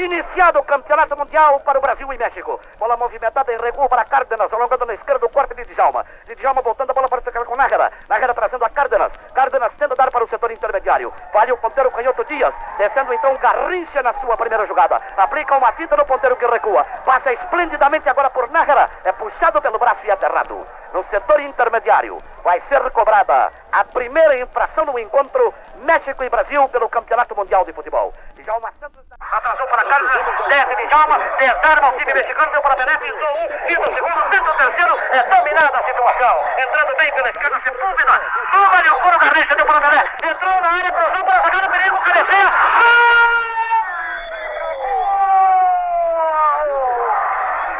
Iniciado o campeonato mundial para o Brasil e México. Bola movimentada em recuo para Cárdenas, alongando na esquerda o corte de Djalma. Djalma voltando a bola para ficar com Nájera. Nájera trazendo a Cárdenas. Cárdenas tenta dar para o setor intermediário. Vale o ponteiro canhoto Dias. Descendo então Garrincha na sua primeira jogada. Aplica uma tinta no ponteiro que recua. Passa esplendidamente agora por Nájera. É puxado pelo braço e aterrado. No setor intermediário vai ser cobrada a primeira infração no encontro México e Brasil pelo Campeonato Mundial de Futebol. Djalma Santos atrasou para Carlos, desce Djalma, desarma o time mexicano, deu para Pelé, pisou um, quinto segundo, tenta o terceiro, é dominada a situação. Entrando bem pela esquerda, Sepúlveda, toma-lhe o couro Garrincha, deu para Pelé, entrou na área, cruzou para jogar no perigo, cabeceia,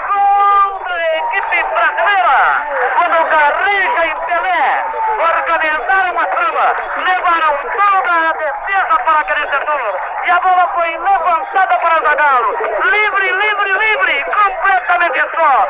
Gol da equipe brasileira! Quando Garrincha e Pelé organizaram a trama, levaram toda a defesa para aquele setor e a bola foi levantada para. Livre, livre, livre, completamente só,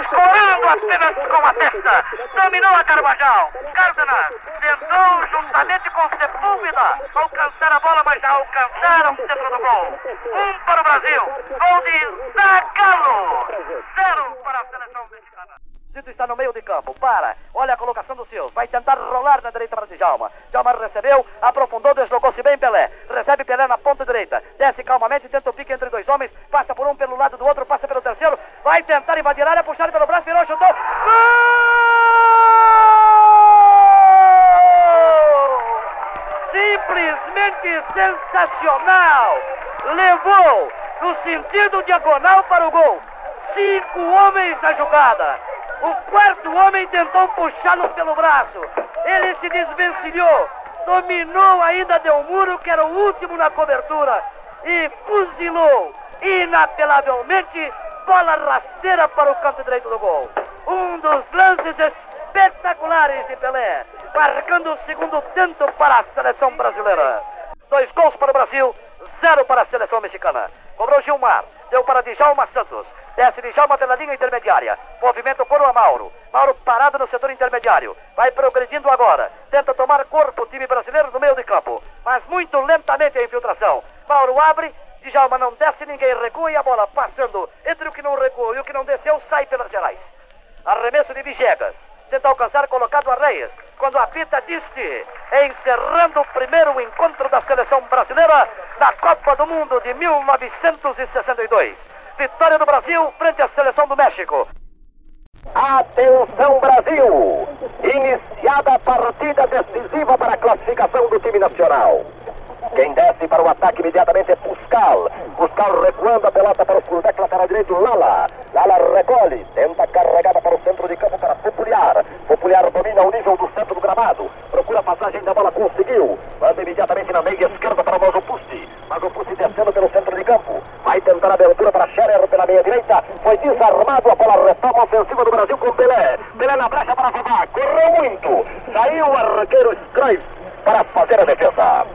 escorando apenas com a testa. Dominou a Carvajal. Cárdenas tentou juntamente com Sepúlveda alcançar a bola, mas já alcançaram o centro do gol. Um para o Brasil, gol de Zagallo. Zero para a seleção mexicana. Zito está no meio de campo, para, olha a colocação seus, vai tentar rolar na direita para Djalma. Djalma recebeu, aprofundou, deslocou-se bem Pelé. Recebe Pelé na ponta direita, desce calmamente, tenta o pique entre dois homens, passa por um pelo lado do outro, passa pelo terceiro, vai tentar invadir a área, puxar pelo braço, virou, chutou. Gol! Simplesmente sensacional! Levou no sentido diagonal para o gol. Cinco homens na jogada. O quarto homem tentou puxá-lo pelo braço. Ele se desvencilhou, dominou ainda Del Muro, que era o último na cobertura, e fuzilou inapelavelmente bola rasteira para o canto direito do gol. Um dos lances espetaculares de Pelé, marcando o segundo tento para a seleção brasileira. Dois gols para o Brasil, zero para a seleção mexicana. Cobrou Gilmar, deu para Djalma Santos. Desce Djalma pela linha intermediária. Movimento por o Mauro. Mauro parado no setor intermediário. Vai progredindo agora. Tenta tomar corpo o time brasileiro no meio de campo. Mas muito lentamente a infiltração. Mauro abre. Djalma não desce, ninguém recua e a bola passando entre o que não recuou e o que não desceu sai pelas gerais. Arremesso de Vigegas. Tenta alcançar colocado a Reis. Quando apita diste, encerrando o primeiro encontro da seleção brasileira na Copa do Mundo de 1962. Vitória do Brasil frente à seleção do México. Atenção Brasil! Iniciada a partida decisiva para a classificação do time nacional. Quem desce para o ataque imediatamente é Puscal. Puscal recuando a pelota para o fullback lateral direito, Lala. Lala recolhe, tenta carregada para o centro de campo Popular domina o nível do centro do gramado. Procura a passagem da bola, conseguiu. Manda imediatamente na meia esquerda para o Mazo Pusti. Mazo Pusti descendo pelo centro de campo. Vai tentar a abertura para Scherer pela meia direita. Foi desarmado a bola retoma ofensiva do Brasil com Pelé. Pelé na brecha para Fabá. Correu muito. Saiu o arqueiro Scraives para fazer a defesa.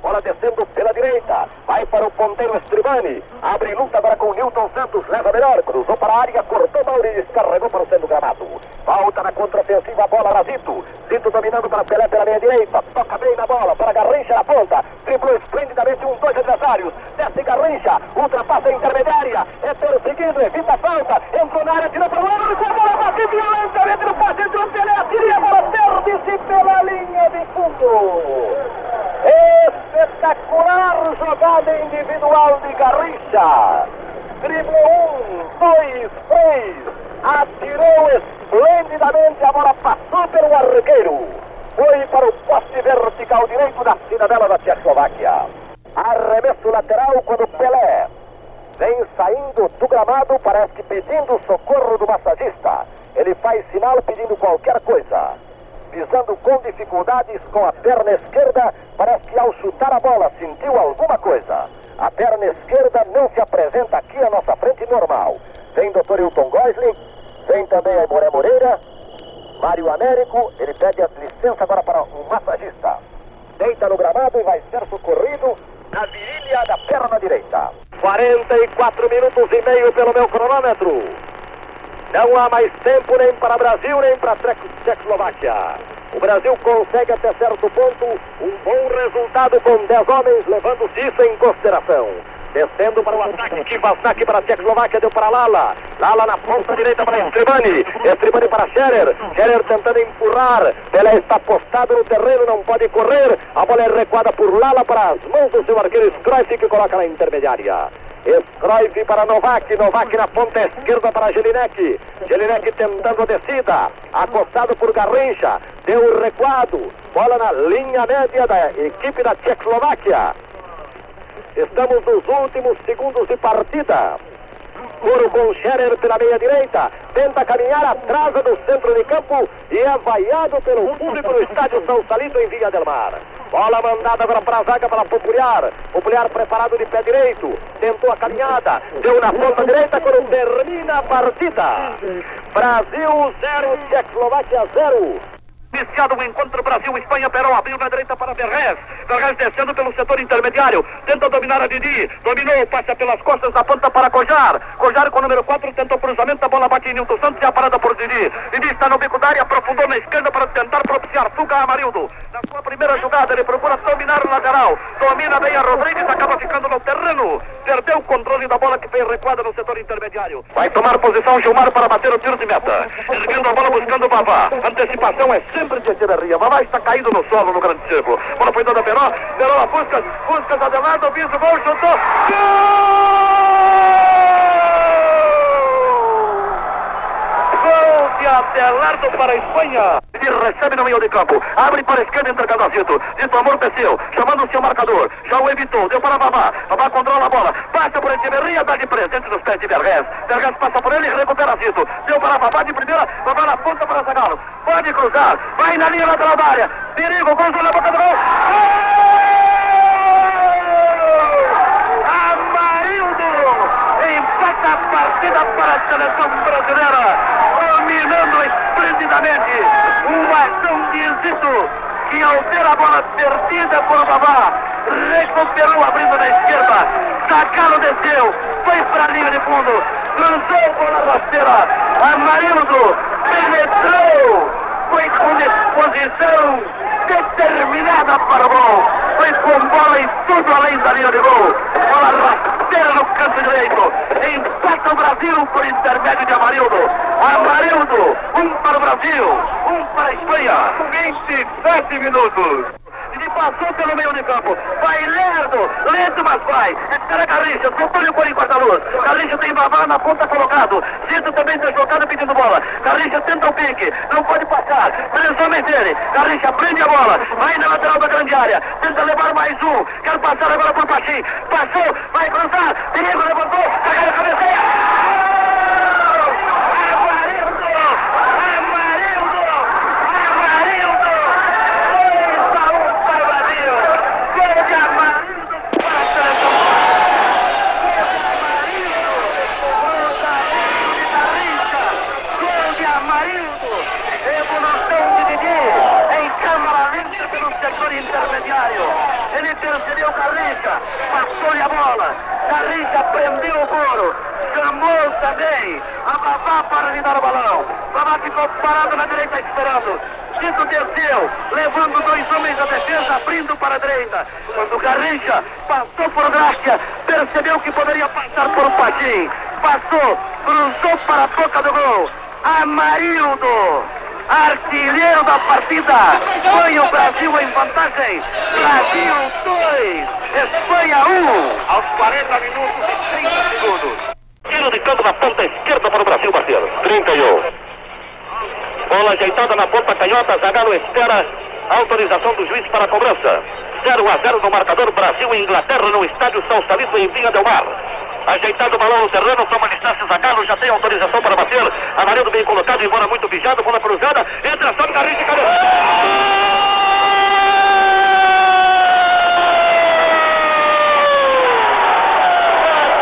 Bola descendo pela direita. Vai para o ponteiro Estribani. Abre luta agora com o Newton Santos. Leva melhor. Cruzou para a área. Cortou Mauri. Descarregou para o centro gramado. Volta na contraofensiva. A bola para Zito. Zito dominando para Pelé pela meia direita. Toca bem na bola. Para Garrincha na ponta. Driblou esplendidamente um, dois adversários. Desce Garrincha. Ultrapassa a intermediária. É perseguido. Evita a falta. Entrou na área. Tirou para o lado. A bola bate violentamente no passe. Entrou Pelé. Tira a bola. Perde-se pela linha de fundo. Espetacular jogada individual de Garrincha. Driblou um, dois, três. Atirou esplendidamente. A bola passou pelo arqueiro. Foi para o poste vertical direito da cidadela da Tchecoslováquia. Arremesso lateral quando Pelé vem saindo do gramado, parece que pedindo socorro do massagista. Ele faz sinal pedindo qualquer coisa pisando com dificuldades com a perna esquerda, parece que ao chutar a bola sentiu alguma coisa. A perna esquerda não se apresenta aqui à nossa frente normal. Vem Dr. Hilton Gosling, vem também a Moré Moreira, Mário Américo, ele pede a licença agora para um massagista. Deita no gramado e vai ser socorrido na virilha da perna direita. 44 minutos e meio pelo meu cronômetro. Não há mais tempo nem para Brasil nem para Tchecoslováquia. O Brasil consegue até certo ponto um bom resultado com 10 homens, levando-se isso em consideração. Descendo para o ataque, ataque para a Tchecoslováquia, deu para Lala. Lala na ponta direita para Estribani. Estribani para Scherer. Scherer tentando empurrar. Pelé está postado no terreno, não pode correr. A bola é recuada por Lala para as mãos do seu arqueiro Scroif, que coloca na intermediária. Scroif para Novak, Novak na ponta esquerda para Jelinek. Jelinek tentando a descida, acostado por Garrincha, deu recuado, bola na linha média da equipe da Tchecoslováquia. Estamos nos últimos segundos de partida. Coro com Scherer pela meia direita. Tenta caminhar atrás do centro de campo e é vaiado pelo público no estádio São Salito em Via del Mar. Bola mandada agora para a zaga para Popular. Popular preparado de pé direito. Tentou a caminhada. Deu na ponta direita quando termina a partida. Brasil 0, Tchecoslováquia 0. Iniciado o encontro Brasil-Espanha, Peró abriu na direita para Verrez. Verrez descendo pelo setor intermediário. Tenta dominar a Didi. Dominou, passa pelas costas da ponta para Cojar. Cojar com o número 4 tentou cruzamento. A bola bate em Nilton Santos e a parada por Didi. Didi está no bico da área, aprofundou na esquerda para tentar propiciar fuga a Amarildo. Na sua primeira jogada, ele procura dominar o lateral. Domina bem a Rodrigues, acaba ficando no terreno. Perdeu o controle da bola que foi recuada no setor intermediário. Vai tomar posição Gilmar para bater o tiro de meta. Erguendo a bola buscando o Babá. Antecipação é sempre de Echeverria. Babá está caído no solo no grande círculo. Bola foi dada a Peró. Peró a Buscas. Buscas Adelado. Visa o gol. Chutou. Gol de Adelardo para a Espanha. Ele recebe no meio de campo. Abre para a esquerda, entregando a Zito. Zito amorteceu. Chamando o seu marcador. Já o evitou. Deu para Babá. Babá controla a bola. Passa por Echeverria. Dá de presente nos pés de Vergés. Vergés passa por ele recupera Zito. Deu para Babá de primeira. Babá na ponta para Zagalo. Pode cruzar. Vai na linha lateral da área. Perigo. Gol na boca do gol. A partida para a seleção brasileira, dominando esplendidamente uma ação de Zito, que ao ter a bola perdida por Babá, recuperou abrindo na esquerda, Sacalo desceu, foi para a linha de fundo, lançou bola rasteira, Amarildo penetrou, foi com disposição determinada para o gol. Foi com bola e tudo além da linha de gol. Bola no canto direito. Empata o Brasil por intermédio de Amarildo. Amarildo, um para o Brasil, um para a Espanha. 27 minutos. Passou pelo meio de campo. Vai lerdo, lento, mas vai. Espera Garrincha, soltou-lhe o por em quarta-luz. Garrincha tem Babá na ponta colocado. Zito também está jogado pedindo bola. Garrincha tenta o pique, não pode passar. Três homens dele. Garrincha prende a bola. Vai na lateral da grande área. Tenta levar mais um. Quer passar agora por Pachim. Passou, vai cruzar. Perigo, levantou. Caiu a cabeceia. intermediário. Ele percebeu Garrincha, passou-lhe a bola. Garrincha prendeu o couro, chamou também a Babá para dar o balão. Babá ficou parado na direita esperando. Tito desceu, levando dois homens da defesa, abrindo para a direita. Quando Garrincha passou por Grácia, percebeu que poderia passar por Patim. Passou, cruzou para a boca do gol. Amarildo artilheiro da partida. Foi o Brasil em vantagem. Brasil 2, Espanha 1. Aos 40 minutos e 30 segundos. Tiro de canto na ponta esquerda para o Brasil, parceiro. 31. Bola ajeitada na ponta canhota. Zagallo espera autorização do juiz para a cobrança. 0 a 0 no marcador Brasil e Inglaterra no estádio São Salito em Vinha del Mar. Ajeitado o balão no terreno, toma distância Zagallo, já tem autorização para bater. Amarildo bem colocado, embora muito bijado, bola cruzada, entra, sobe Garrincha, cabeça.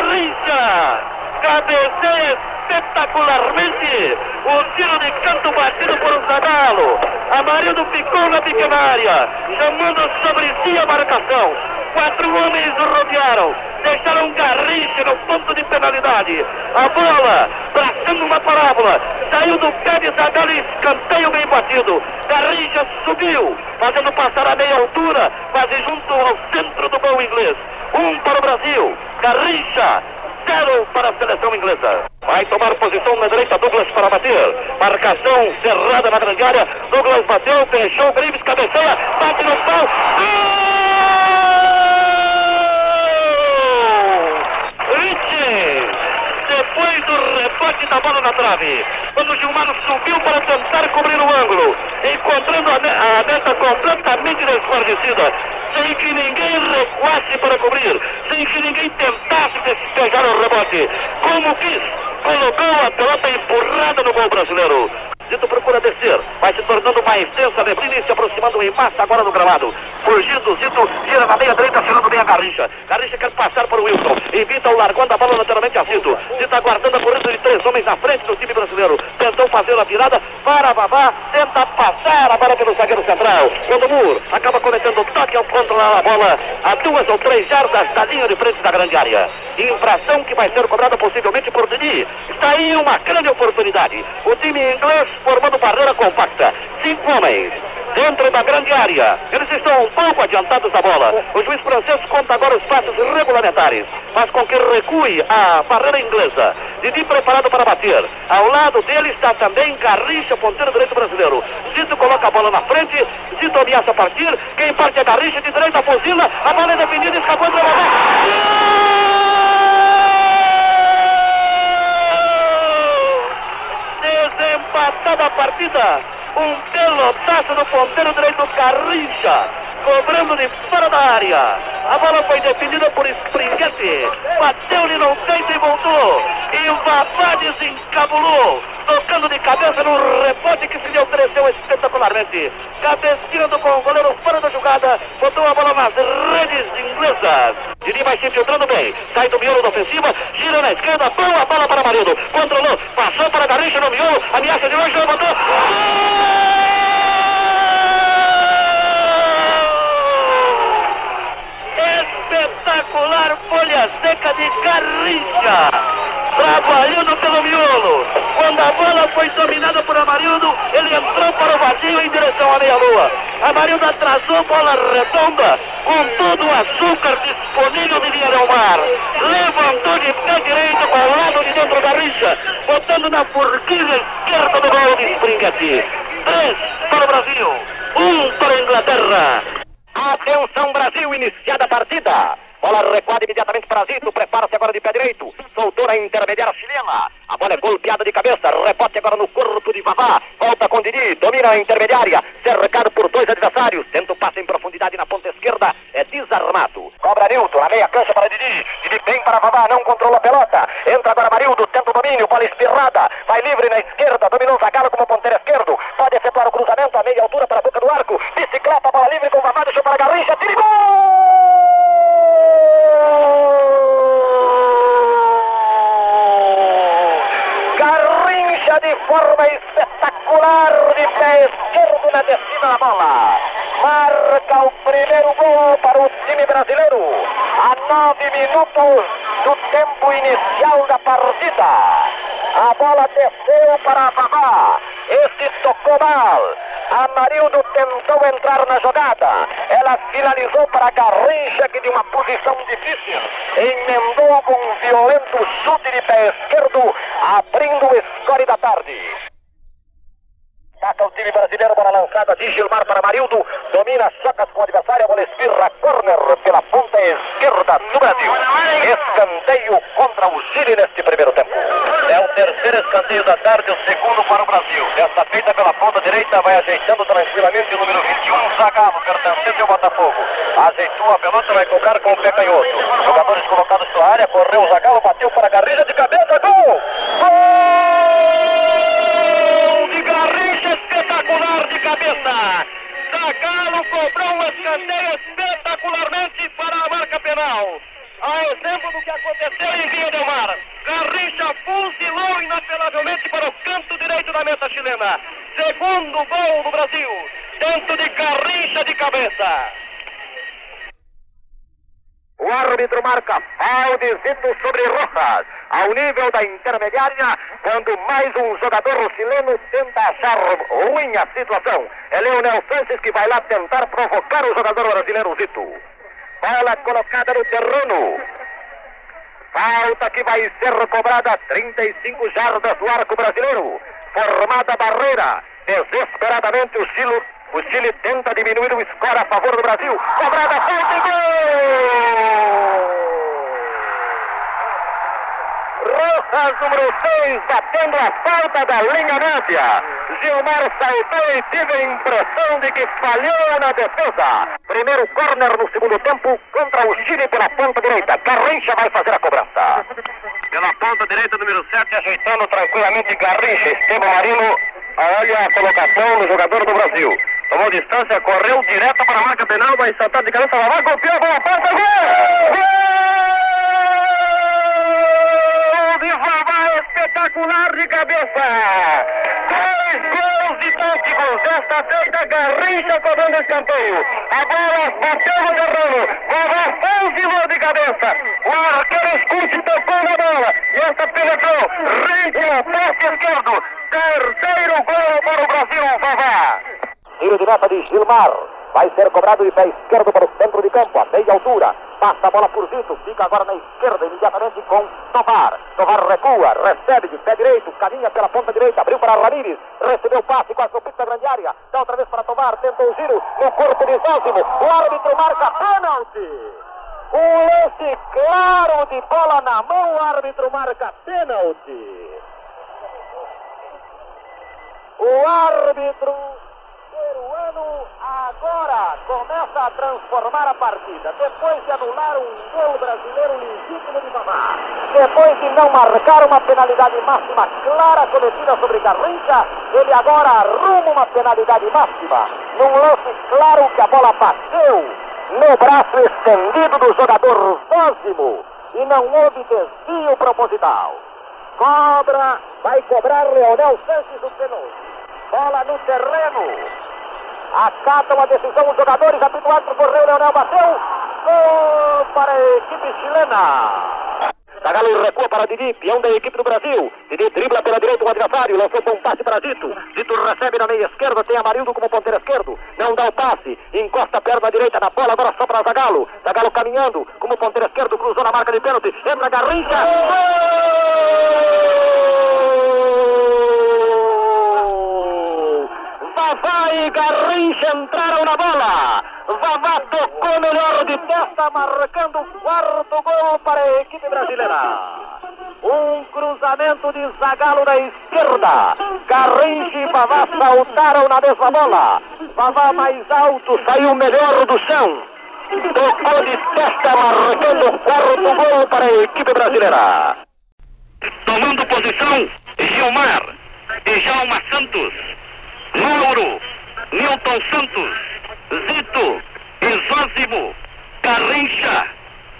Garrincha, cabeceia espetacularmente. O tiro de canto batido por um Zagallo. Amarildo ficou na pequena área, chamando sobre si a marcação. Quatro homens rodearam deixaram Garrincha no ponto de penalidade. A bola, traçando uma parábola, Saiu do pé de Zagallo e escanteio bem batido. Garrincha subiu, fazendo passar a meia altura, quase junto ao centro do gol inglês. Um para o Brasil. Garrincha zero para a seleção inglesa. Vai tomar posição na direita, Douglas para bater. Marcação cerrada na grande área. Douglas bateu, fechou, Grimes cabeceia, bate no pau. Richie! Depois do rebote da bola na trave, quando o Gilmar subiu para tentar cobrir o ângulo, encontrando a, neta completamente desguarnecida, sem que ninguém recuasse para cobrir, sem que ninguém tentasse despejar o rebote. Como quis, colocou a pelota empurrada no gol brasileiro. Zito procura descer, vai se tornando mais densa neblina e se aproximando em massa agora do gramado. Fugindo, Zito gira na meia direita, tirando bem a Garrincha. Garrincha quer passar para o Wilson, evita o largando a bola lateralmente a Zito. Zito aguardando a corrida de três homens na frente do time brasileiro. Tentou fazer a virada para Vavá, tenta passar a bola pelo zagueiro central. Quando Mur acaba cometendo toque ao controlar a bola a duas ou três jardas da linha de frente da grande área. Infração que vai ser cobrada possivelmente por Dini. Está aí uma grande oportunidade. O time inglês formando barreira compacta. Cinco homens dentro da grande área. Eles estão um pouco adiantados da bola. O juiz francês conta agora os passos regulamentares, mas com que recue a barreira inglesa. Didi preparado para bater. Ao lado dele está também Garrincha, ponteiro direito brasileiro. Zito coloca a bola na frente. Zito ameaça partir. Quem parte é Garrincha de direita, fuzila. A bola é defendida, escapou do desempatada a partida. Um pelotaço no ponteiro direito Garrincha, cobrando de fora da área. A bola foi definida por Springuete. Bateu-lhe no peito e voltou. E o Babá desencabulou tocando de cabeça no rebote que se lhe ofereceu espetacularmente. Cabeceando com o goleiro fora da jogada, botou a bola nas redes inglesas. Dini vai se infiltrando bem, sai do miolo da ofensiva, gira na esquerda, boa bola para Marildo, controlou, passou para Garrincha no miolo, ameaça de longe, levantou. Espetacular Garrincha trabalhando pelo miolo. Quando a bola foi dominada por Amarildo, ele entrou para o vazio em direção à meia-lua. Amarildo atrasou bola redonda, com todo o açúcar disponível de Del Mar. Levantou de pé direito ao lado de dentro da rixa, botando na forquilha esquerda do gol de Springett. Três para o Brasil, um para a Inglaterra. Atenção Brasil, iniciada a partida. Bola recuada imediatamente para Zito. Prepara-se agora de pé direito. Soltou a intermediária chilena. A bola é golpeada de cabeça. Rebote agora no corpo de Vavá. Volta com Didi. Domina a intermediária. Cercado por dois adversários. Tenta o passe em profundidade na ponta esquerda. É desarmado. Cobra Nilton. Na meia cancha para Didi. Didi bem para Vavá. Não controla a pelota. Entra agora Marildo. Tenta o domínio. Bola espirrada. Vai livre na esquerda. Dominou Zagalo como ponteiro esquerdo. Pode efetuar o cruzamento a meia altura para a boca do arco. Bicicleta. Bola livre com Vavá. Deixou para Garrincha. Tira De forma espetacular de pé esquerdo na descida da bola. Marca o primeiro gol para o time brasileiro. A nove minutos do tempo inicial da partida. A bola desceu para Babá. Este tocou mal. Amarildo tentou entrar na jogada. Ela finalizou para Garrincha, que de uma posição difícil emendou com um violento chute de pé esquerdo, abrindo o score da tarde. Ataca o time brasileiro, bola lançada de Gilmar para Marildo. Domina, choca com o adversário, a bola espirra, corner pela ponta esquerda do Brasil. Escanteio contra o Chile neste primeiro tempo. É o terceiro escanteio da tarde, o segundo para o Brasil. Desta feita pela ponta direita, vai ajeitando tranquilamente o número 21, Zagallo, pertencente ao Botafogo. Ajeitou a pelota, vai colocar com o pé canhoto. Jogadores colocados na área, correu o Zagallo, bateu para a Garrincha de cabeça! Gol! Cobrou um escanteio espetacularmente para a marca penal. A exemplo do que aconteceu em Via Del Mar. Garrincha fuzilou inapelavelmente para o canto direito da meta chilena. Segundo gol do Brasil, dentro de Garrincha de cabeça. O árbitro marca Valdezito sobre Rojas, ao nível da intermediária, quando mais um jogador chileno tenta achar ruim a situação. É Leonel Sanches que vai lá tentar provocar o jogador brasileiro Zito. Bola colocada no terreno. Falta que vai ser cobrada 35 jardas do arco brasileiro. Formada barreira. Desesperadamente o Chile, o Chile tenta diminuir o score a favor do Brasil. Cobrada falta e gol! Rojas, número 6, batendo a falta da linha média. Gilmar saltou e tive a impressão de que falhou na defesa. Primeiro corner no segundo tempo contra o Chile pela ponta direita. Garrincha vai fazer a cobrança. Pela ponta direita, número 7, ajeitando tranquilamente Garrincha. Esteban Marino olha a colocação do jogador do Brasil. Tomou distância, correu direto para a marca penal, vai saltar de cabeça, vai golpeou a bola, ponta, Garrincha cobrando escanteio. A bola bateu no terreno, fez de de cabeça. O arqueiro Escute tocou na bola e esta penetrou rente ao poste esquerdo. Terceiro gol para o Brasil, Vavá. Tiro de meta de Gilmar. Vai ser cobrado de pé esquerdo para o centro de campo, a meia altura. Passa a bola por Zito, fica agora na esquerda, imediatamente com Tovar. Tovar recua, recebe de pé direito, caminha pela ponta direita, abriu para Ramírez, recebeu o passe, quase o pico da grande área. Dá outra vez para Tovar, tentou o giro no corpo de Zózimo. O árbitro marca pênalti. Um lance claro de bola na mão, o árbitro marca pênalti. O árbitro peruano agora começa a transformar a partida. Depois de anular um gol brasileiro legítimo de Mamá. Depois de não marcar uma penalidade máxima clara cometida sobre Garrincha, ele agora arruma uma penalidade máxima. Num lance claro que a bola bateu no braço estendido do jogador Zózimo. E não houve desvio proposital. Cobra, vai cobrar Leonel Sanches o pênalti. Bola no terreno. Acatam a decisão os jogadores. Apito árbitro, correu, Leonel bateu. Gol para a equipe chilena. Zagallo recua para Didi, peão da equipe do Brasil. Didi dribla pela direita o adversário, lançou um passe para Dito. Dito recebe na meia esquerda, tem Amarildo como ponteiro esquerdo. Não dá o passe, encosta a perna direita na bola, agora só para Zagallo. Zagallo caminhando como ponteiro esquerdo, cruzou na marca de pênalti. Entra Garrincha. Gol! Vavá e Garrincha entraram na bola. Vavá tocou melhor de testa, marcando o quarto gol para a equipe brasileira. Um cruzamento de Zagallo na esquerda. Garrincha e Vavá saltaram na mesma bola. Vavá mais alto, saiu melhor do chão. Tocou de testa, marcando o quarto gol para a equipe brasileira. Tomando posição, Gilmar, Djalma Santos, Mauro, Newton Santos, Zito, Isósimo, Garrincha,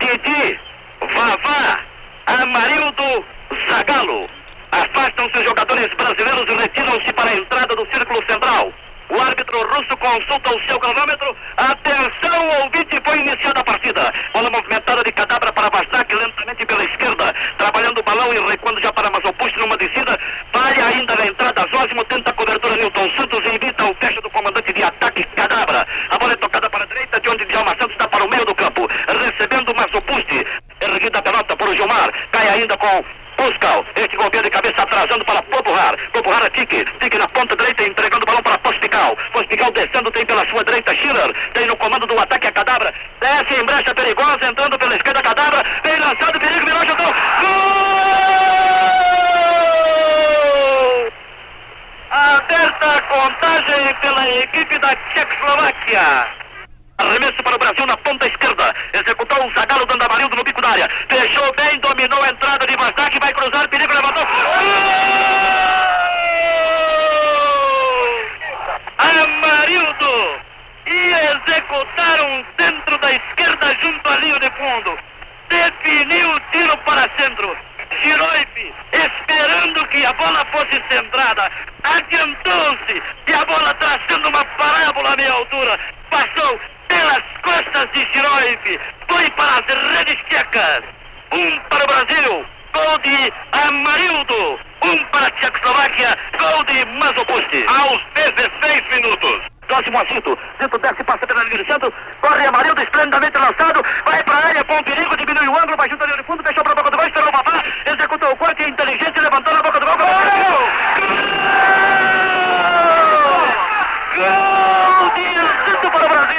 Didi, Vavá, Amarildo, Zagalo. Afastam-se os jogadores brasileiros e retiram-se para a entrada do círculo central. O árbitro russo consulta o seu cronômetro. Atenção, ouvinte, foi iniciada a partida. Bola movimentada de cadabra para Bastak, lentamente pela esquerda. Trabalhando o balão e recuando já para Mazopusto numa descida. Falha ainda na entrada. Zósimo tenta a cobertura. Newton Santos evita o fecho do comandante de ataque, Cadabra. A bola é tocada para a direita, de onde Djalma Santos está para o meio do campo. Recebendo Mazopusti. Erguida a pelota por Gilmar. Cai ainda com Puscal, este golpeio de cabeça atrasando para Popular. Popular a Tique. Tique na ponta direita entregando o balão para Pospical. Pospical descendo, tem pela sua direita Schiller. Tem no comando do ataque a Cadabra. Desce em brecha perigosa, entrando pela esquerda Cadabra. Vem lançado, perigo, virou, chutou. Gol! Aberta a contagem pela equipe da Tchecoslováquia. Arremesso para o Brasil na ponta esquerda. Dando Amarildo no bico da área. Fechou bem, dominou a entrada de Vasdak. Vai cruzar, perigo, levantou. Amarildo ia executar um centro da esquerda junto à linha de fundo. Definiu o tiro para centro. Giroipe, esperando que a bola fosse centrada, adiantou-se e a bola traçando uma parábola à meia altura. Passou, pelas costas de Giroiv, foi para as redes tchecas. Um para o Brasil, gol de Amarildo. Um para a Tchecoslováquia, gol de Mazopusti. Aos 16 minutos. Próximo agito, Zito desce, passa pela linha de centro, corre Amarildo, esplendidamente lançado, vai para a área com perigo, diminui o ângulo, vai junto ali no fundo, deixou para a boca do gol, esperou o Babá, executou o corte, inteligente, levantou na boca do gol, gol! Gol de Zito para o Brasil!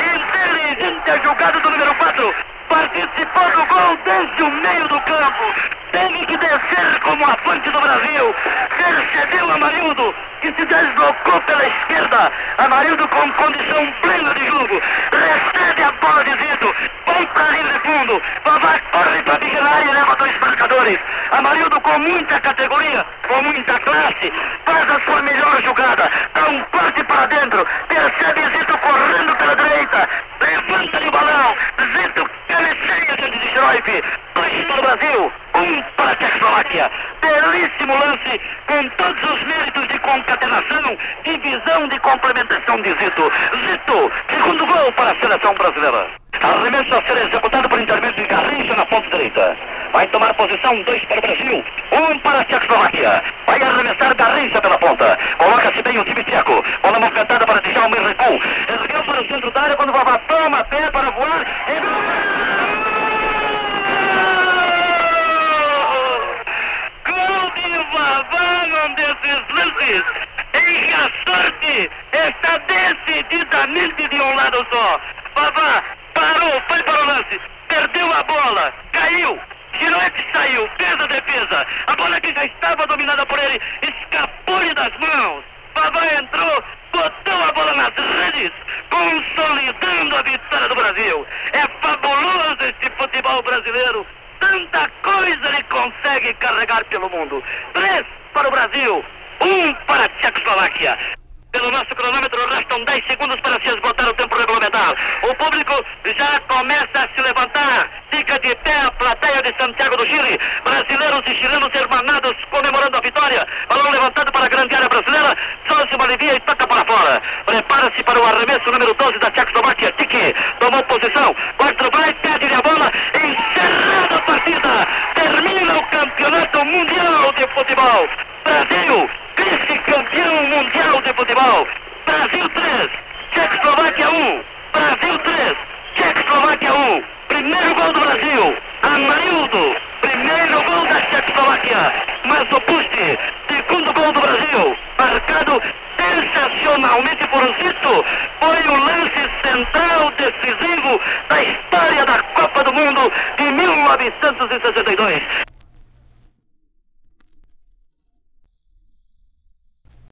Inteligente a jogada do número 4, participou do gol desde o meio campo, teve que descer como avante do Brasil, percebeu Amarildo, que se deslocou pela esquerda, Amarildo com condição plena de jogo, recebe a bola de Zito, vai para linha de fundo, Vavá corre para a vigilar e leva dois marcadores, Amarildo com muita categoria, com muita classe, faz a sua melhor jogada, dá um corte para dentro, percebe Zito correndo pela direita, levanta o balão, Zito cabeceia diante de Schroep, dois para o Brasil, um para a Tchecoslováquia, belíssimo lance, com todos os méritos de concatenação, divisão de complementação de Zito, Zito, segundo gol para a seleção brasileira. Arremesso a ser executado por intermédio de Garrincha na ponta direita. Vai tomar posição, dois para o Brasil, um para a Tchecoslováquia. Vai arremessar Garrincha pela ponta. Coloca-se bem o time tcheco. Bola movimentada para Djalma e Recon. Ergueu para o centro da área quando Vavá toma pé para voar. E... num desses lances. Que a sorte está decididamente de um lado só. Vavá parou, foi para o lance, perdeu a bola, caiu, Giroete saiu, fez a defesa. A bola que já estava dominada por ele escapou-lhe das mãos. Vavá entrou, botou a bola nas redes, consolidando a vitória do Brasil. É fabuloso este futebol brasileiro. Tanta coisa ele consegue carregar pelo mundo. Três para o Brasil, um para a Tchecoslováquia. Pelo nosso cronômetro, restam 10 segundos para se esgotar o tempo regulamentar. O público já começa a se levantar. Fica de pé a plateia de Santiago do Chile. Brasileiros e chilenos hermanados comemorando a vitória. Balão levantado para a grande área brasileira. Sócio alivia e toca para fora. Prepara-se para o arremesso número 12 da Tchecoslováquia. Tiki tomou posição. Quatro vai, pede a bola. Encerrada a partida. Termina o campeonato mundial de futebol.